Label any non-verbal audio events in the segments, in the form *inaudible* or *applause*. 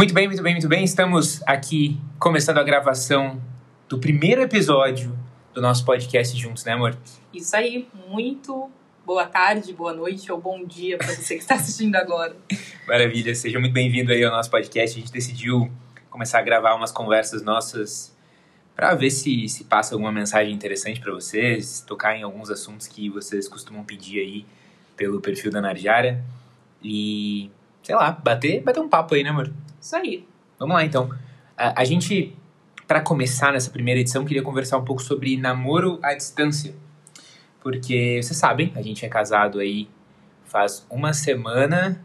Muito bem, muito bem, muito bem. Estamos aqui começando a gravação do primeiro episódio do nosso podcast juntos, né, amor? Isso aí, muito boa tarde, boa noite ou bom dia para você que está assistindo agora. *laughs* Maravilha, seja muito bem-vindo aí ao nosso podcast. A gente decidiu começar a gravar umas conversas nossas para ver se, se passa alguma mensagem interessante para vocês, tocar em alguns assuntos que vocês costumam pedir aí pelo perfil da Narjara e, sei lá, bater, bater um papo aí, né, amor? Isso aí. Vamos lá, então. A, a gente, para começar nessa primeira edição, queria conversar um pouco sobre namoro à distância. Porque, vocês sabem, a gente é casado aí faz uma semana.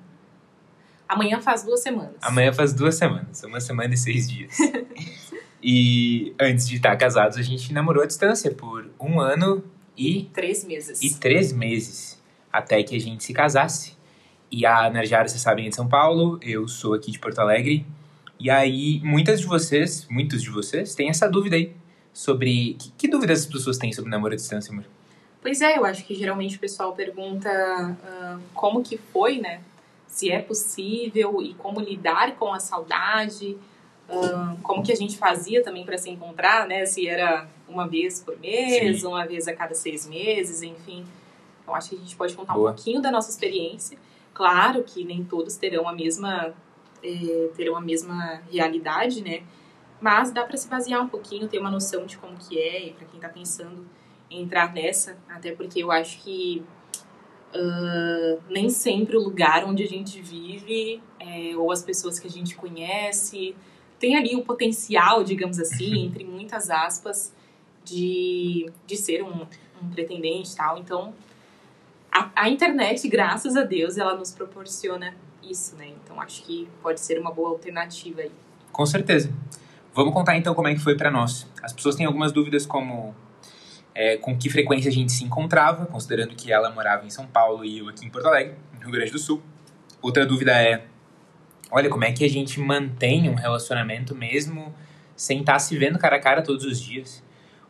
Amanhã faz duas semanas. Amanhã faz duas semanas. Uma semana e seis dias. *laughs* e antes de estar casados, a gente namorou à distância por um ano e. Três meses. E três meses. Até que a gente se casasse. E a Narjara, vocês sabem, é de São Paulo, eu sou aqui de Porto Alegre. E aí, muitas de vocês, muitos de vocês, têm essa dúvida aí sobre. Que, que dúvidas as pessoas têm sobre namoro à distância, amor? Pois é, eu acho que geralmente o pessoal pergunta uh, como que foi, né? Se é possível e como lidar com a saudade, uh, como que a gente fazia também para se encontrar, né? Se era uma vez por mês, Sim. uma vez a cada seis meses, enfim. Então acho que a gente pode contar Boa. um pouquinho da nossa experiência. Claro que nem todos terão a mesma eh, terão a mesma realidade, né? Mas dá para se basear um pouquinho, ter uma noção de como que é, e para quem tá pensando em entrar nessa, até porque eu acho que ah, nem sempre o lugar onde a gente vive, eh, ou as pessoas que a gente conhece, tem ali o potencial, digamos assim, *laughs* entre muitas aspas, de, de ser um, um pretendente e tal. Então, a, a internet, graças a Deus, ela nos proporciona isso, né? Então, acho que pode ser uma boa alternativa aí. Com certeza. Vamos contar então como é que foi pra nós. As pessoas têm algumas dúvidas como é, com que frequência a gente se encontrava, considerando que ela morava em São Paulo e eu aqui em Porto Alegre, no Rio Grande do Sul. Outra dúvida é, olha, como é que a gente mantém um relacionamento mesmo sem estar se vendo cara a cara todos os dias?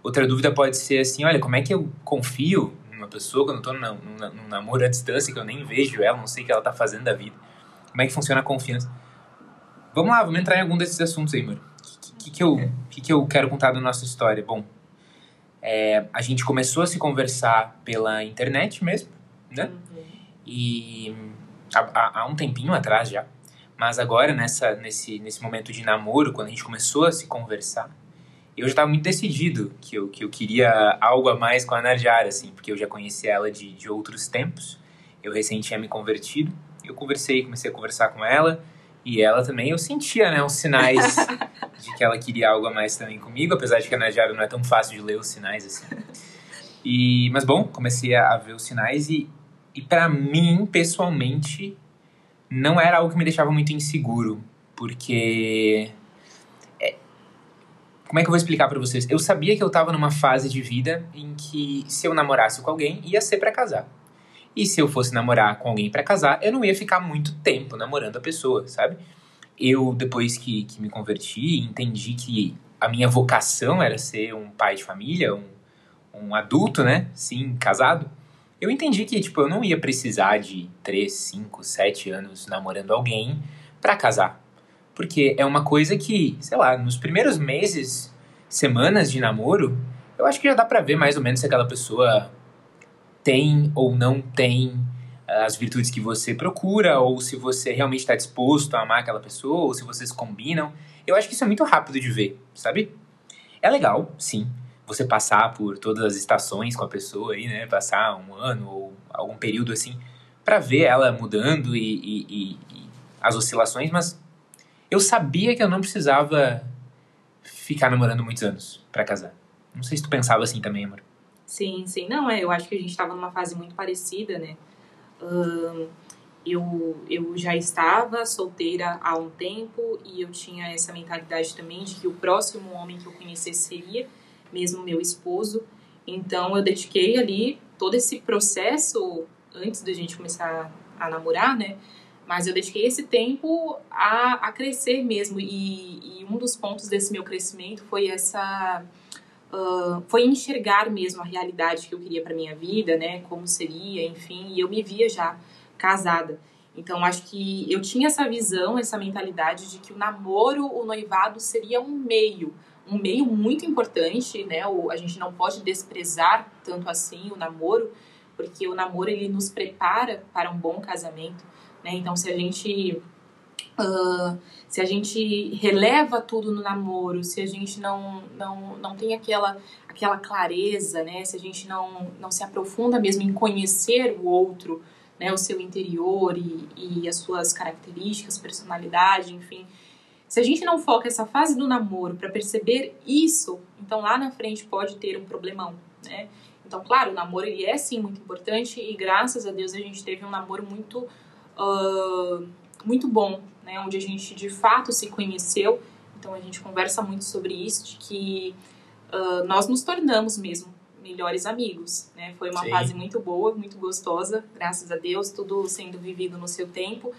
Outra dúvida pode ser assim, olha, como é que eu confio numa pessoa quando eu tô num, num, namoro à distância, que eu nem vejo ela, não sei o que ela tá fazendo da vida? Como é que funciona a confiança? Vamos lá, vamos entrar em algum desses assuntos aí, mano. O que, que, eu, que, que eu quero contar da nossa história? Bom, é, a gente começou a se conversar pela internet mesmo, né? E há, há- há um tempinho atrás já. Mas agora, nessa, nesse, nesse momento de namoro, quando a gente começou a se conversar, eu já estava muito decidido que eu, que eu queria algo a mais com a Narjara, assim, porque eu já conhecia ela de, de outros tempos. Eu recém tinha me convertido. Eu conversei, comecei a conversar com ela. E ela também, eu sentia, né, os sinais *laughs* de que ela queria algo a mais também comigo, apesar de que a Najara não é tão fácil de ler os sinais assim. E, mas bom, comecei a, ver os sinais e, e para mim, pessoalmente, não era algo que me deixava muito inseguro, porque como é que eu vou explicar pra vocês? Eu sabia que eu tava numa fase de vida em que se eu namorasse com alguém, ia ser pra casar. E se eu fosse namorar com alguém pra casar, eu não ia ficar muito tempo namorando a pessoa, sabe? Eu, depois que, que me converti, entendi que a minha vocação era ser um pai de família, um, um adulto, né? Sim, casado. Eu entendi que, tipo, eu não ia precisar de 3, 5, 7 anos namorando alguém pra casar. Porque é uma coisa que, sei lá, nos primeiros meses, semanas de namoro, eu acho que já dá pra ver mais ou menos se aquela pessoa tem ou não tem ah, as virtudes que você procura, ou se você realmente está disposto a amar aquela pessoa, ou se vocês combinam. Eu acho que isso é muito rápido de ver, sabe? É legal, sim, você passar por todas as estações com a pessoa aí, né? Passar um ano ou algum período assim, pra ver ela mudando e, e- e- e as oscilações, mas eu sabia que eu não precisava ficar namorando muitos anos pra casar. Não sei se tu pensava assim também, amor. Sim, sim. Não, é, eu acho que a gente estava numa fase muito parecida, né? Ahn, eu, eu já estava solteira há um tempo e eu tinha essa mentalidade também de que o próximo homem que eu conhecesse seria mesmo meu esposo. Então eu dediquei ali todo esse processo antes da gente começar a namorar, né? Mas eu dediquei esse tempo a, a crescer mesmo. E, e um dos pontos desse meu crescimento foi essa ah, foi enxergar mesmo a realidade que eu queria para minha vida, né? Como seria, enfim. E eu me via já casada. Então, acho que eu tinha essa visão, essa mentalidade de que o namoro, o noivado seria um meio, um meio muito importante, né? O, a gente não pode desprezar tanto assim o namoro, porque o namoro ele nos prepara para um bom casamento, né? Então, se a gente uh, se a gente releva tudo no namoro, se a gente não não, não tem aquela aquela clareza, né? Se a gente não não se aprofunda mesmo em conhecer o outro, né? O seu interior e, e as suas características, personalidade, enfim. Se a gente não foca essa fase do namoro para perceber isso, então lá na frente pode ter um problemão, né? Então, claro, o namoro ele é sim muito importante e graças a Deus a gente teve um namoro muito, uh, muito bom, né? Onde a gente de fato se conheceu. Então a gente conversa muito sobre isso, de que uh, nós nos tornamos mesmo melhores amigos, né? Foi uma sim. fase muito boa, muito gostosa, graças a Deus, tudo sendo vivido no seu tempo.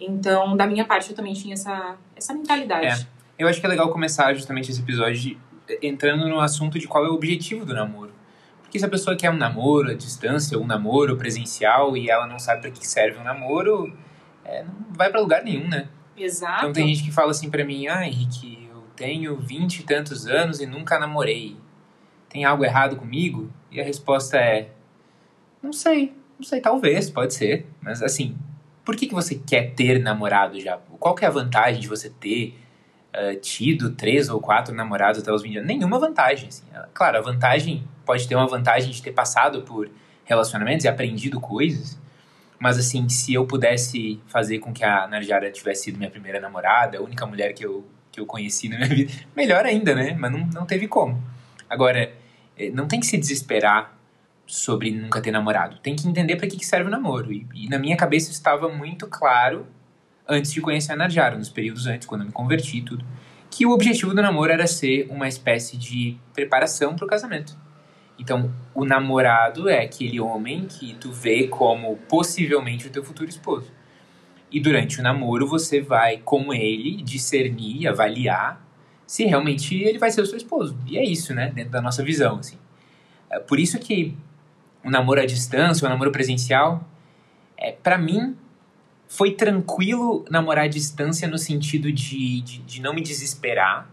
Então, da minha parte, eu também tinha essa, essa mentalidade. É. Eu acho que é legal começar justamente esse episódio de, entrando no assunto de qual é o objetivo do namoro. Porque se a pessoa quer um namoro à distância, um namoro presencial, e ela não sabe para que serve um namoro, é, não vai para lugar nenhum, né? Exato. Então tem gente que fala assim para mim, ah, Henrique, eu tenho vinte e tantos anos e nunca namorei. Tem algo errado comigo? E a resposta é, não sei, não sei, talvez, pode ser. Mas assim, por que, que você quer ter namorado já? Qual que é a vantagem de você ter uh, tido três ou quatro namorados até os 20 anos? Nenhuma vantagem. Assim. Claro, a vantagem pode ter uma vantagem de ter passado por relacionamentos e aprendido coisas. Mas assim, se eu pudesse fazer com que a Narjara tivesse sido minha primeira namorada, a única mulher que eu, que eu conheci na minha *laughs* vida, melhor ainda, né? Mas não, não teve como. Agora, eh, não tem que se desesperar sobre nunca ter namorado. Tem que entender para que, que serve o namoro. E, e, na minha cabeça estava muito claro, antes de conhecer a Narjara, nos períodos antes, quando eu me converti e tudo, que o objetivo do namoro era ser uma espécie de preparação para o casamento. Então, o namorado é aquele homem que tu vê como possivelmente o teu futuro esposo. E durante o namoro você vai com ele discernir, avaliar se realmente ele vai ser o seu esposo. E é isso, né, dentro da nossa visão, assim. É por isso que o namoro à distância, o namoro presencial, é, para mim foi tranquilo namorar à distância no sentido de, de, de não me desesperar,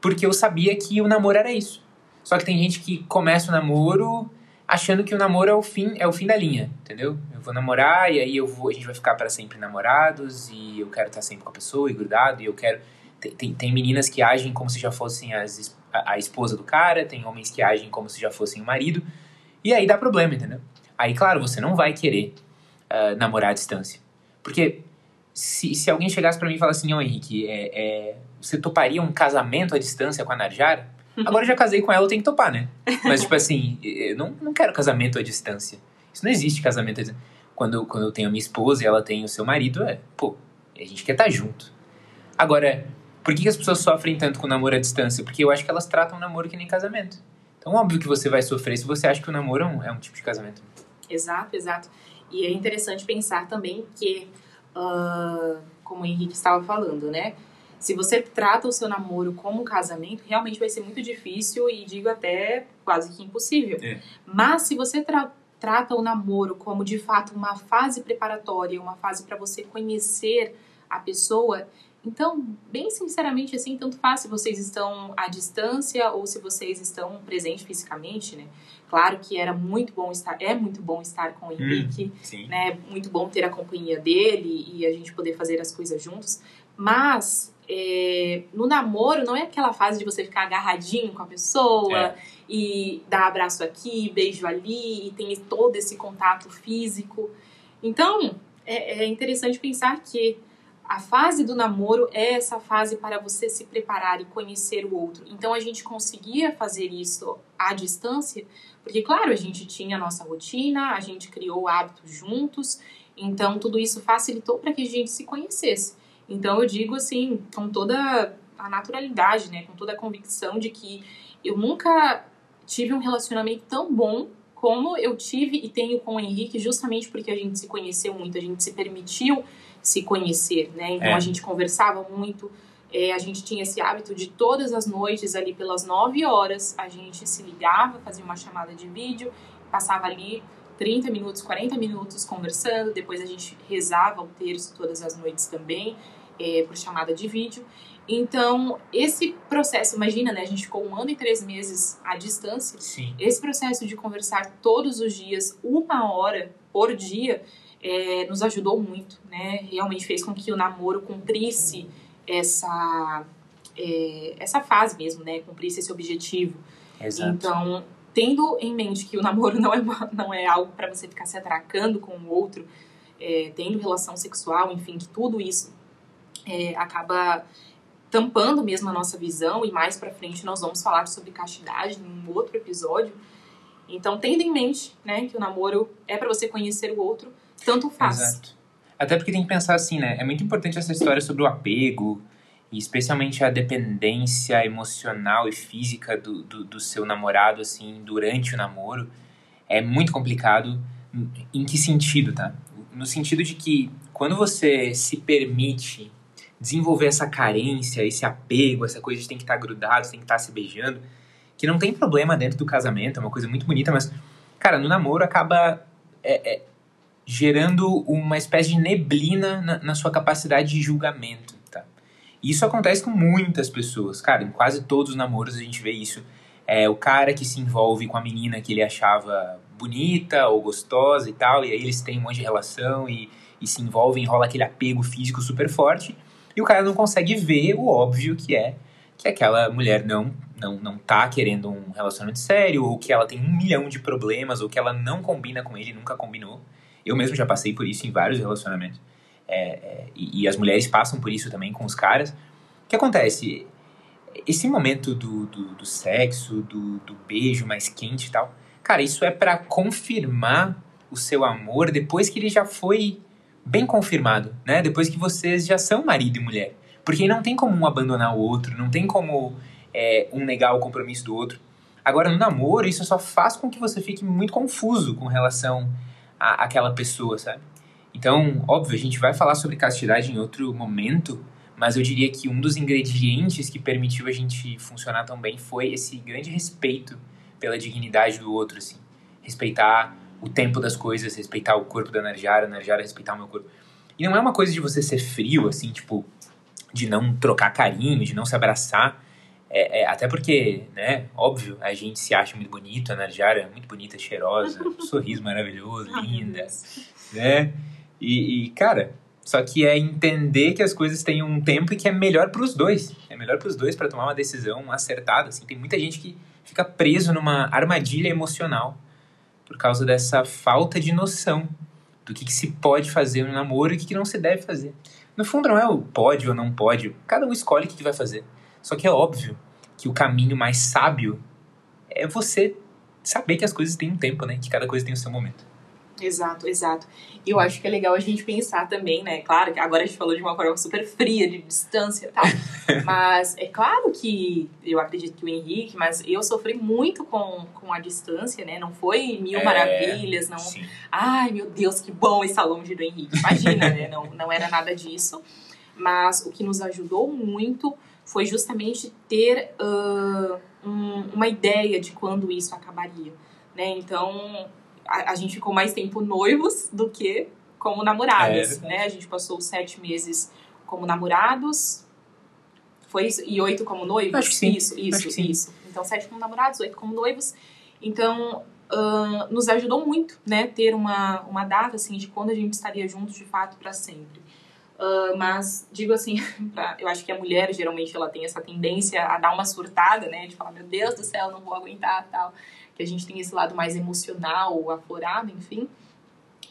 porque eu sabia que o namoro era isso só que tem gente que começa o namoro achando que o namoro é o fim, é o fim da linha, entendeu? Eu vou namorar e aí eu vou, a gente vai ficar para sempre namorados e eu quero estar sempre com a pessoa e grudado e eu quero tem, tem, tem meninas que agem como se já fossem as, a, a, esposa do cara, tem homens que agem como se já fossem o marido e aí dá problema, entendeu? Aí, claro, você não vai querer uh, namorar à distância. Porque se, se alguém chegasse para mim e falasse assim, ô Henrique, é, é, você toparia um casamento à distância com a Narjara? Agora eu já casei com ela, eu tenho que topar, né? Mas, tipo assim, eu não, não quero casamento à distância. Isso não existe casamento à distância. Quando, quando eu tenho a minha esposa e ela tem o seu marido, é, pô, a gente quer estar tá junto. Agora, por que, as pessoas sofrem tanto com namoro à distância? Porque eu acho que elas tratam o namoro que nem casamento. Então, óbvio que você vai sofrer se você acha que o namoro é um, é um tipo de casamento. Exato, exato. E é interessante pensar também que, uh, como o Henrique estava falando, né? Se você trata o seu namoro como um casamento, realmente vai ser muito difícil e digo até quase que impossível. É. Mas se você tra trata o namoro como de fato uma fase preparatória, uma fase para você conhecer a pessoa, então, bem sinceramente, assim, tanto faz se vocês estão à distância ou se vocês estão presentes fisicamente, né? Claro que era muito bom estar, é muito bom estar com o hum, Henrique, hum, né? Muito bom ter a companhia dele e a gente poder fazer as coisas juntos. Mas é, no namoro não é aquela fase de você ficar agarradinho com a pessoa é. e dar abraço aqui, beijo ali e tem todo esse contato físico. Então é, é interessante pensar que a fase do namoro é essa fase para você se preparar e conhecer o outro. Então a gente conseguia fazer isso à distância, porque claro, a gente tinha a nossa rotina, a gente criou hábitos juntos, então tudo isso facilitou para que a gente se conhecesse. Então eu digo assim, com toda a naturalidade, né, com toda a convicção de que eu nunca tive um relacionamento tão bom como eu tive e tenho com o Henrique, justamente porque a gente se conheceu muito, a gente se permitiu se conhecer, né? Então é. a gente conversava muito, é, a gente tinha esse hábito de todas as noites ali pelas nove horas a gente se ligava, fazia uma chamada de vídeo, passava ali 30 minutos, 40 minutos conversando, depois a gente rezava o terço todas as noites também, é, por chamada de vídeo. Então, esse processo, imagina, né? A gente ficou um ano e três meses à distância. Sim. Esse processo de conversar todos os dias, uma hora por dia, é, nos ajudou muito, né? Realmente fez com que o namoro cumprisse essa, é, essa fase mesmo, né? Cumprisse esse objetivo. Exato. Então, tendo em mente que o namoro *laughs* não é, uma, não é algo para você ficar se atracando com o outro, é, tendo relação sexual, enfim, que tudo isso é, acaba tampando mesmo a nossa visão e mais para frente nós vamos falar sobre castidade em um outro episódio. Então, tendo em mente, né, que o namoro é para você conhecer o outro, tanto faz. Exato. Até porque tem que pensar assim, né? É muito importante essa história sobre o apego, e especialmente a dependência emocional e física do, do, do seu namorado, assim, durante o namoro. É muito complicado. Em que sentido, tá? No sentido de que quando você se permite desenvolver essa carência, esse apego, essa coisa de tem que estar grudado, tem que estar se beijando, que não tem problema dentro do casamento, é uma coisa muito bonita, mas, cara, no namoro acaba é, é, gerando uma espécie de neblina na, na, sua capacidade de julgamento, tá? E isso acontece com muitas pessoas, cara, em quase todos os namoros a gente vê isso. É o cara que se envolve com a menina que ele achava bonita ou gostosa e tal, e aí eles têm um monte de relação e, e se envolvem, rola aquele apego físico super forte, e o cara não consegue ver o óbvio que é que aquela mulher não não não tá querendo um relacionamento sério ou que ela tem um milhão de problemas ou que ela não combina com ele, nunca combinou. Eu mesmo já passei por isso em vários relacionamentos. É, é, e, e, as mulheres passam por isso também com os caras. O que acontece? Esse momento do, do, do sexo, do, do beijo mais quente e tal, cara, isso é para confirmar o seu amor depois que ele já foi bem confirmado, né? Depois que vocês já são marido e mulher. Porque não tem como um abandonar o outro, não tem como é, um negar o compromisso do outro. Agora, no namoro, isso só faz com que você fique muito confuso com relação à, àquela pessoa, sabe? Então, óbvio, a gente vai falar sobre castidade em outro momento, mas eu diria que um dos ingredientes que permitiu a gente funcionar tão bem foi esse grande respeito pela dignidade do outro, assim. Respeitar o tempo das coisas, respeitar o corpo da Narjara, a Narjara respeitar o meu corpo. E não é uma coisa de você ser frio, assim, tipo, de não trocar carinho, de não se abraçar. É, é, até porque, né, óbvio, a gente se acha muito bonito, a Narjara é muito bonita, cheirosa, *laughs* um sorriso maravilhoso, linda, né? E, e, cara, só que é entender que as coisas têm um tempo e que é melhor para os dois. É melhor para os dois para tomar uma decisão acertada, assim. Tem muita gente que fica preso numa armadilha emocional por causa dessa falta de noção do que, que se pode fazer no namoro e o que, que não se deve fazer. No fundo, não é o pode ou não pode, cada um escolhe o que, que vai fazer. Só que é óbvio que o caminho mais sábio é você saber que as coisas têm um tempo, né? Que cada coisa tem o seu momento. Exato, exato. E eu acho que é legal a gente pensar também, né? Claro que agora a gente falou de uma forma super fria, de distância e tal. *laughs* mas é claro que eu acredito que o Henrique, mas eu sofri muito com, com a distância, né? Não foi mil é, maravilhas, não. Sim. Ai, meu Deus, que bom estar longe do Henrique. Imagina, né? Não, não era nada disso. Mas o que nos ajudou muito foi justamente ter uh, um, uma ideia de quando isso acabaria. Né? Então, a, a, gente ficou mais tempo noivos do que como namorados, é, né? A gente passou sete meses como namorados, foi isso? E oito como noivos? Acho que sim. Isso, isso, sim. isso. Então, sete como namorados, oito como noivos. Então, uh, nos ajudou muito, né? Ter uma, uma data, assim, de quando a gente estaria juntos, de fato, para sempre. Uh, mas, digo assim, *laughs* pra, eu acho que a mulher, geralmente, ela tem essa tendência a dar uma surtada, né? De falar, meu Deus do céu, não vou aguentar, tal que a gente tem esse lado mais emocional, aflorado, enfim.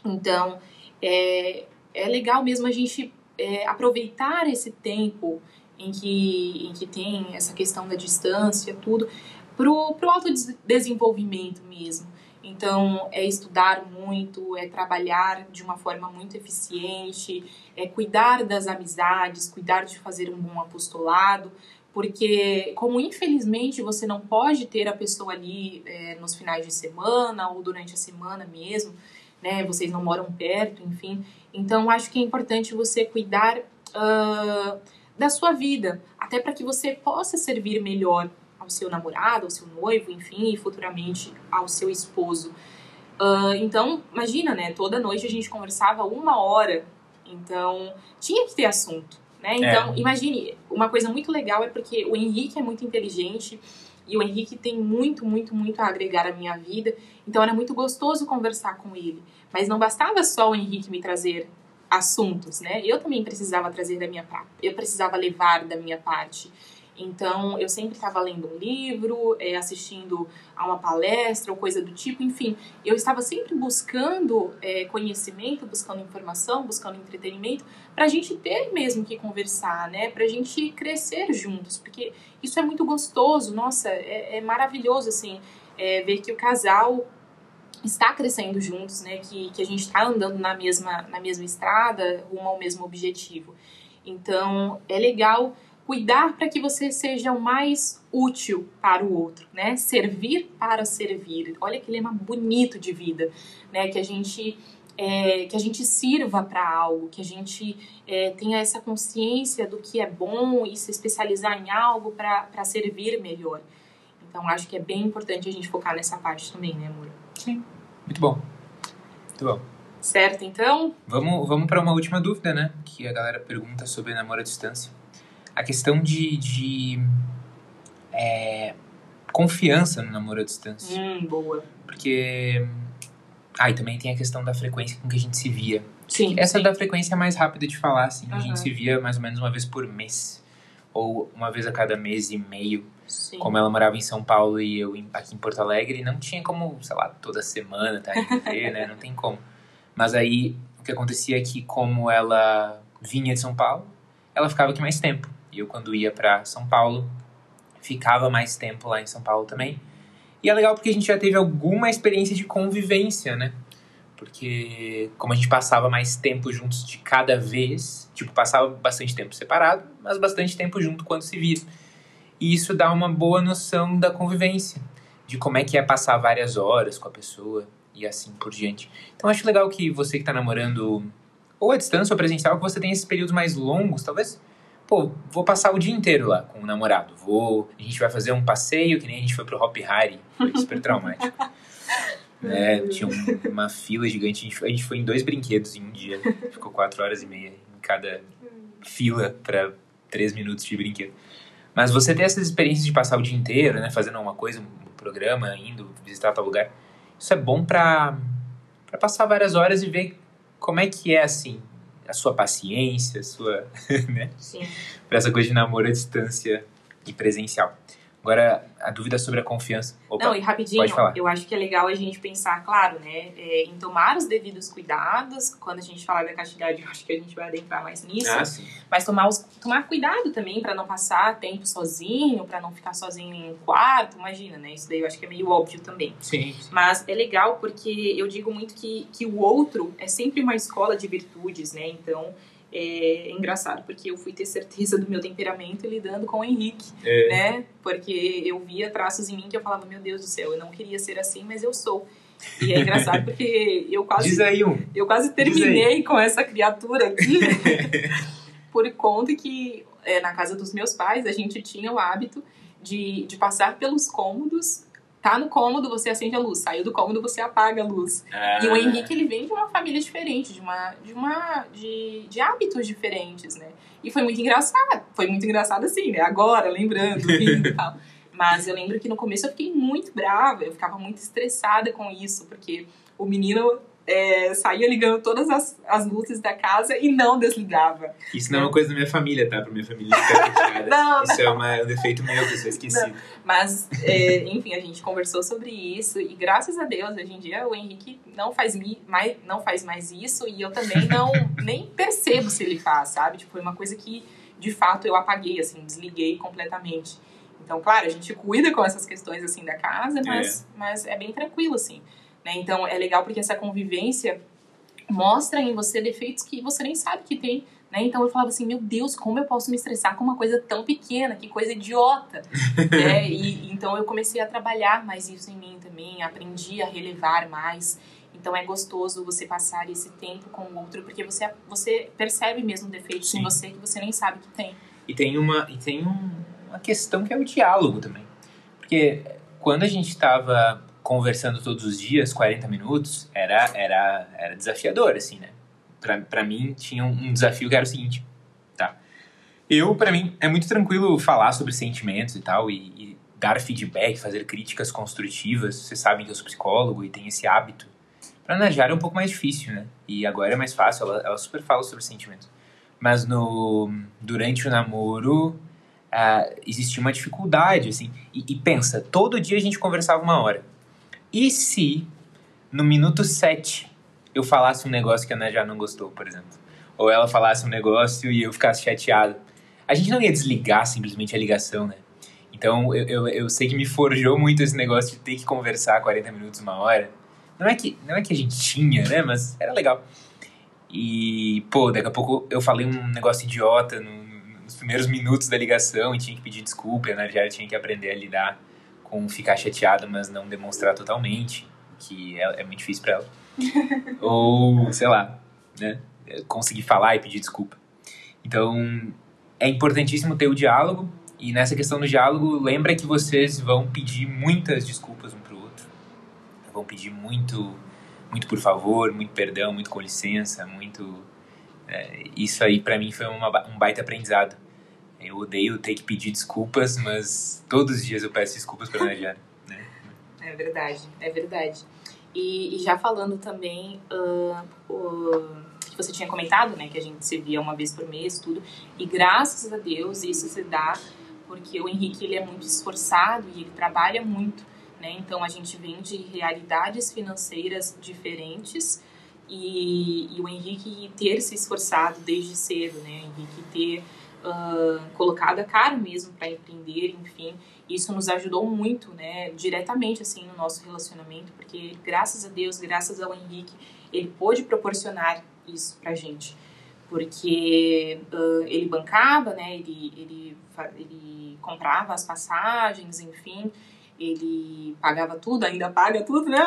Então, é, é legal mesmo a gente é, aproveitar esse tempo em que, em que tem essa questão da distância, tudo, pro, pro autodesenvolvimento mesmo. Então, é estudar muito, é trabalhar de uma forma muito eficiente, é cuidar das amizades, cuidar de fazer um bom apostolado, porque como infelizmente você não pode ter a pessoa ali é, nos finais de semana ou durante a semana mesmo, né? Vocês não moram perto, enfim. Então acho que é importante você cuidar uh, da sua vida, até para que você possa servir melhor ao seu namorado, ao seu noivo, enfim, e futuramente ao seu esposo. Uh, então, imagina, né? Toda noite a gente conversava uma hora. Então, tinha que ter assunto, né? Então, é. imagine, uma coisa muito legal é porque o Henrique é muito inteligente e o Henrique tem muito, muito, muito a agregar à minha vida. Então, era muito gostoso conversar com ele. Mas não bastava só o Henrique me trazer assuntos, né? Eu também precisava trazer da minha parte. Eu precisava levar da minha parte. Então, eu sempre estava lendo um livro, é, assistindo a uma palestra ou coisa do tipo, enfim. Eu estava sempre buscando é, conhecimento, buscando informação, buscando entretenimento, para a gente ter mesmo que conversar, né? Para a gente crescer juntos, porque isso é muito gostoso, nossa, é, é maravilhoso, assim, é, ver que o casal está crescendo juntos, né? Que, que a gente está andando na mesma, na mesma estrada, rumo ao mesmo objetivo. Então, é legal cuidar para que você seja o mais útil para o outro, né? Servir para servir. Olha que lema bonito de vida, né? Que a gente é, que a gente sirva para algo, que a gente é, tenha essa consciência do que é bom e se especializar em algo para servir melhor. Então, acho que é bem importante a gente focar nessa parte também, né, amor? Sim. Muito bom. Muito bom. Certo, então? Vamos, vamos para uma última dúvida, né? Que a galera pergunta sobre namoro à distância a questão de, de é, confiança no namoro à distância. Hum, boa. Porque. Ah, e também tem a questão da frequência com que a gente se via. Sim. Essa sim. da frequência é mais rápida de falar, assim. Uhum. A gente se via mais ou menos uma vez por mês. Ou uma vez a cada mês e meio. Sim. Como ela morava em São Paulo e eu aqui em Porto Alegre, não tinha como, sei lá, toda semana tá indo ver, né? Não tem como. Mas aí o que acontecia é que, como ela vinha de São Paulo, ela ficava aqui mais tempo. E eu, quando ia para São Paulo, ficava mais tempo lá em São Paulo também. E é legal porque a gente já teve alguma experiência de convivência, né? Porque como a gente passava mais tempo juntos de cada vez, tipo, passava bastante tempo separado, mas bastante tempo junto quando se via. E isso dá uma boa noção da convivência, de como é que é passar várias horas com a pessoa e assim por diante. Então acho legal que você que está namorando ou à distância ou presencial, que você tem esses períodos mais longos, talvez pô, vou passar o dia inteiro lá com o namorado. Vou, a gente vai fazer um passeio, que nem a gente foi pro Hop Hari, foi super traumático. *laughs* é, tinha um, uma fila gigante, a gente, a gente foi em dois brinquedos em um dia, ficou quatro horas e meia em cada fila para três minutos de brinquedo. Mas você ter essas experiências de passar o dia inteiro, né, fazendo uma coisa, um programa, indo visitar tal lugar, isso é bom para para passar várias horas e ver como é que é assim a sua paciência, a sua, *laughs* né? Sim. Para essa coisa de namoro à distância e presencial. Agora, a dúvida sobre a confiança. Opa, Não, e rapidinho, eu acho que é legal a gente pensar, claro, né, é, em tomar os devidos cuidados. Quando a gente falar da castidade, eu acho que a gente vai adentrar mais nisso. Ah, sim. Mas tomar, os, tomar cuidado também para não passar tempo sozinho, para não ficar sozinho em um quarto. Imagina, né? Isso daí eu acho que é meio óbvio também. Sim, sim. Mas é legal porque eu digo muito que, que o outro é sempre uma escola de virtudes, né? Então é engraçado, porque eu fui ter certeza do meu temperamento lidando com o Henrique, é. né? Porque eu via traços em mim que eu falava, meu Deus do céu, eu não queria ser assim, mas eu sou. E é engraçado porque *laughs* eu quase. Diz aí um. Eu quase terminei com essa criatura aqui. *laughs* por conta que é, na casa dos meus pais a gente tinha o hábito de, de passar pelos cômodos tá no cômodo, você acende a luz. Saiu do cômodo, você apaga a luz. Ah. E o Henrique, ele vem de uma família diferente, de uma, de uma, de, de hábitos diferentes, né? E foi muito engraçado. Foi muito engraçado assim, né? Agora, lembrando, *laughs* rindo e tal. Mas eu lembro que no começo eu fiquei muito brava, eu ficava muito estressada com isso, porque o menino é, saía ligando todas as, as luzes da casa e não desligava. Isso não é uma coisa da minha família, tá? Pra minha família ficar *laughs* não, Isso é uma, um defeito meu que eu sou esquecido. Mas, é, enfim, a gente conversou sobre isso e graças a Deus, hoje em dia, o Henrique não faz, mais, não faz mais isso e eu também não *laughs* nem percebo se ele faz, sabe? Tipo, foi uma coisa que, de fato, eu apaguei, assim, desliguei completamente. Então, claro, a gente cuida com essas questões, assim, da casa, mas é, mas é bem tranquilo, assim. Né? Então é legal porque essa convivência mostra em você defeitos que você nem sabe que tem. Né? Então eu falava assim, meu Deus, como eu posso me estressar com uma coisa tão pequena, que coisa idiota. né? *laughs* E então eu comecei a trabalhar mais isso em mim também, aprendi a relevar mais. Então é gostoso você passar esse tempo com o outro, porque você, você percebe mesmo defeitos Sim. em você que você nem sabe que tem. E tem uma, e tem um, uma questão que é o diálogo também. Porque quando a gente estava conversando todos os dias, 40 minutos, era, era, era desafiador, assim, né? Pra, pra mim, tinha um desafio que era o seguinte, tá? Eu, pra mim, é muito tranquilo falar sobre sentimentos e tal, e, e dar feedback, fazer críticas construtivas. Vocês sabem que eu sou psicólogo e tenho esse hábito. Pra Najara é um pouco mais difícil, né? E agora é mais fácil, ela, ela super fala sobre sentimentos. Mas no, durante o namoro, uh, existia uma dificuldade, assim. E, e pensa, todo dia a gente conversava uma hora. E se no minuto 7 eu falasse um negócio que a Najá não gostou, por exemplo? Ou ela falasse um negócio e eu ficasse chateado? A gente não ia desligar simplesmente a ligação, né? Então eu, eu, eu sei que me forjou muito esse negócio de ter que conversar 40 minutos, uma hora. Não é que, não é que a gente tinha, né? Mas era legal. E, pô, daqui a pouco eu falei um negócio idiota no, nos primeiros minutos da ligação e tinha que pedir desculpa. A Najara tinha que aprender a lidar com ficar chateada, mas não demonstrar totalmente, que é, é muito difícil para ela. *laughs* Ou, sei lá, né? Conseguir falar e pedir desculpa. Então, é importantíssimo ter o diálogo, e nessa questão do diálogo, lembra que vocês vão pedir muitas desculpas um pro outro. Vão pedir muito, muito por favor, muito perdão, muito com licença, muito. É, isso aí para mim foi uma, um baita aprendizado eu odeio ter que pedir desculpas, mas todos os dias eu peço desculpas para Najara. Né? É verdade, é verdade. E, e já falando também, uh, que você tinha comentado, né, que a gente se via uma vez por mês, tudo, e graças a Deus isso se dá porque o Henrique ele é muito esforçado e ele trabalha muito, né, então a gente vem de realidades financeiras diferentes, e, e, o Henrique ter se esforçado desde cedo, né? O Henrique ter uh, colocado a cara mesmo para empreender, enfim. Isso nos ajudou muito, né, diretamente assim no nosso relacionamento, porque graças a Deus, graças ao Henrique, ele pôde proporcionar isso pra gente. Porque uh, ele bancava, né, ele, ele, ele comprava as passagens, enfim, ele pagava tudo, ainda paga tudo, né?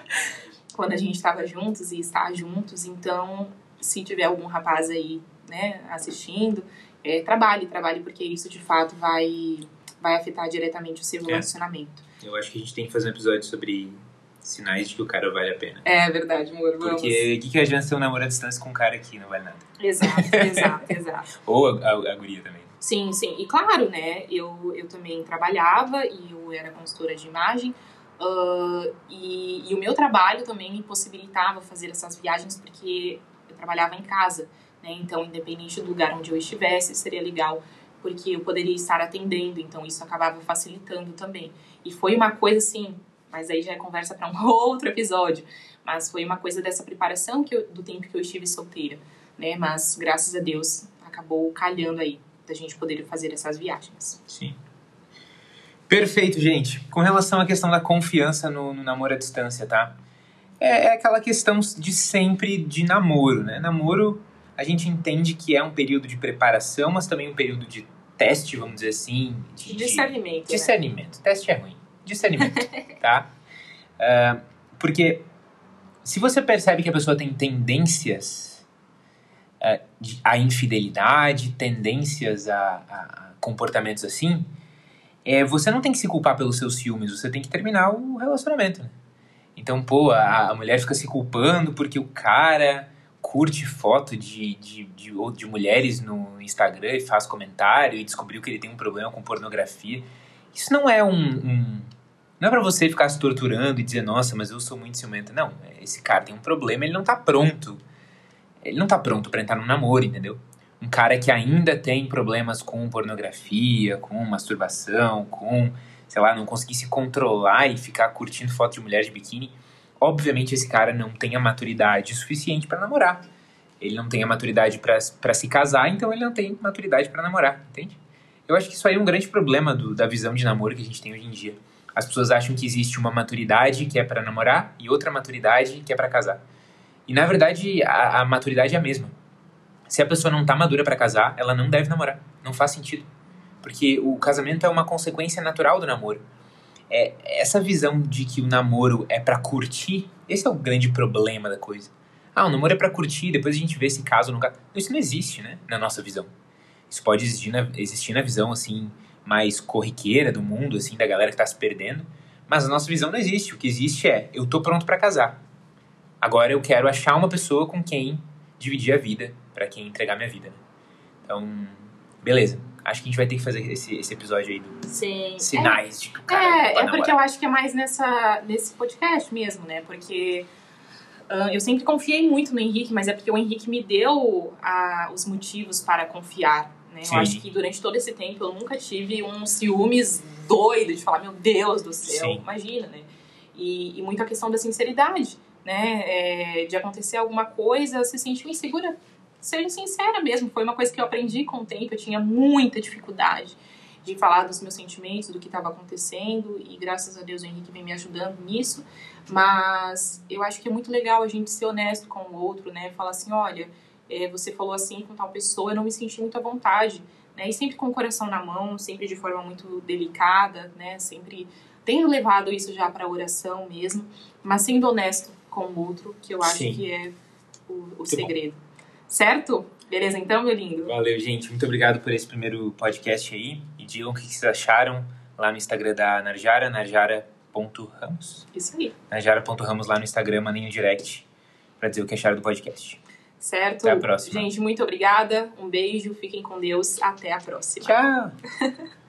*laughs* Quando a gente estava juntos e está juntos, então se tiver algum rapaz aí, né, assistindo, é, trabalhe, trabalhe, porque isso de fato vai, vai afetar diretamente o seu é. relacionamento. Eu acho que a gente tem que fazer um episódio sobre sinais de que o cara vale a pena. É verdade, amor. Vamos. Porque o que, que adianta ser um namoro à distância com um cara que não vale nada? Exato, *laughs* exato, exato. Ou a, a, a, guria também. Sim, sim. E claro, né, eu, eu também trabalhava e eu era consultora de imagem. Uh, e, e o meu trabalho também me possibilitava fazer essas viagens porque eu trabalhava em casa. Né? Então, independente do lugar onde eu estivesse, seria legal porque eu poderia estar atendendo, então isso acabava facilitando também. E foi uma coisa assim, mas aí já é conversa para um *laughs* outro episódio, mas foi uma coisa dessa preparação que eu, do tempo que eu estive solteira, né? Mas graças a Deus acabou calhando aí da gente poder fazer essas viagens. Sim. Perfeito, gente. Com relação à questão da confiança no, no namoro à distância, tá? É, é aquela questão de sempre de namoro, né? Namoro a gente entende que é um período de preparação, mas também um período de teste, vamos dizer assim. De, discernimento. De, discernimento. Né? Teste é ruim. Discernimento, *laughs* tá? Uh, porque se você percebe que a pessoa tem tendências uh, de, à infidelidade, tendências a, a, a comportamentos assim, é, você não tem que se culpar pelos seus ciúmes, você tem que terminar o relacionamento, né? Então, pô, a, a mulher fica se culpando porque o cara curte foto de, de, de, de mulheres no Instagram e faz comentário e descobriu que ele tem um problema com pornografia. Isso não é um. um não é pra você ficar se torturando e dizer, nossa, mas eu sou muito ciumenta. Não, esse cara tem um problema, ele não tá pronto. Ele não tá pronto para entrar num namoro, entendeu? Um cara que ainda tem problemas com pornografia, com masturbação, com, sei lá, não conseguir se controlar e ficar curtindo foto de mulher de biquíni obviamente esse cara não tem a maturidade suficiente para namorar. Ele não tem a maturidade para se casar, então ele não tem maturidade para namorar, entende? Eu acho que isso aí é um grande problema do, da visão de namoro que a gente tem hoje em dia. As pessoas acham que existe uma maturidade que é para namorar e outra maturidade que é para casar. E na verdade a, a, maturidade é a mesma. Se a pessoa não tá madura para casar, ela não deve namorar. Não faz sentido. Porque o casamento é uma consequência natural do namoro é, essa visão de que o namoro é para curtir, esse é o grande problema da coisa. Ah, o namoro é para curtir, depois a gente vê se caso ou não caso. Isso não existe, né, na nossa visão. Isso pode existir na, existir na visão, assim, mais corriqueira do mundo, assim, da galera que tá se perdendo, Mas a nossa visão não existe. O que existe é, eu tô pronto para casar. Agora eu quero achar uma pessoa com quem dividir a vida, para quem entregar minha vida. Né? Então, beleza. Acho que a gente vai ter que fazer esse, esse episódio aí do Sim. sinais é, de cara É, vai é porque eu acho que é mais nessa, nesse podcast mesmo, né? Porque uh, eu sempre confiei muito no Henrique, mas é porque o Henrique me deu uh, os motivos para confiar. Né? Eu acho que durante todo esse tempo eu nunca tive um ciúmes doido de falar, meu Deus do céu, Sim. imagina, né? E, e muito a questão da sinceridade, né? É, de acontecer alguma coisa, se sentiu insegura ser sincera mesmo. Foi uma coisa que eu aprendi com o tempo. Eu tinha muita dificuldade de falar dos meus sentimentos, do que estava acontecendo, e graças a Deus o Henrique vem me ajudando nisso. Mas eu acho que é muito legal a gente ser honesto com o outro, né? Falar assim: olha, é, você falou assim com tal pessoa, eu não me senti muito à vontade. Né? E sempre com o coração na mão, sempre de forma muito delicada, né? Sempre tenho levado isso já para oração mesmo, mas sendo honesto com o outro, que eu acho Sim. que é o, o segredo. Certo? Beleza então, meu lindo? Valeu, gente. Muito obrigado por esse primeiro podcast aí. E digam o que vocês acharam lá no Instagram da Narjara, narjara.ramos. Isso aí. Narjara.ramos lá no Instagram, mandem um direct pra dizer o que acharam do podcast. Certo? Até a próxima. Gente, muito obrigada. Um beijo, fiquem com Deus. Até a próxima. Tchau! *laughs*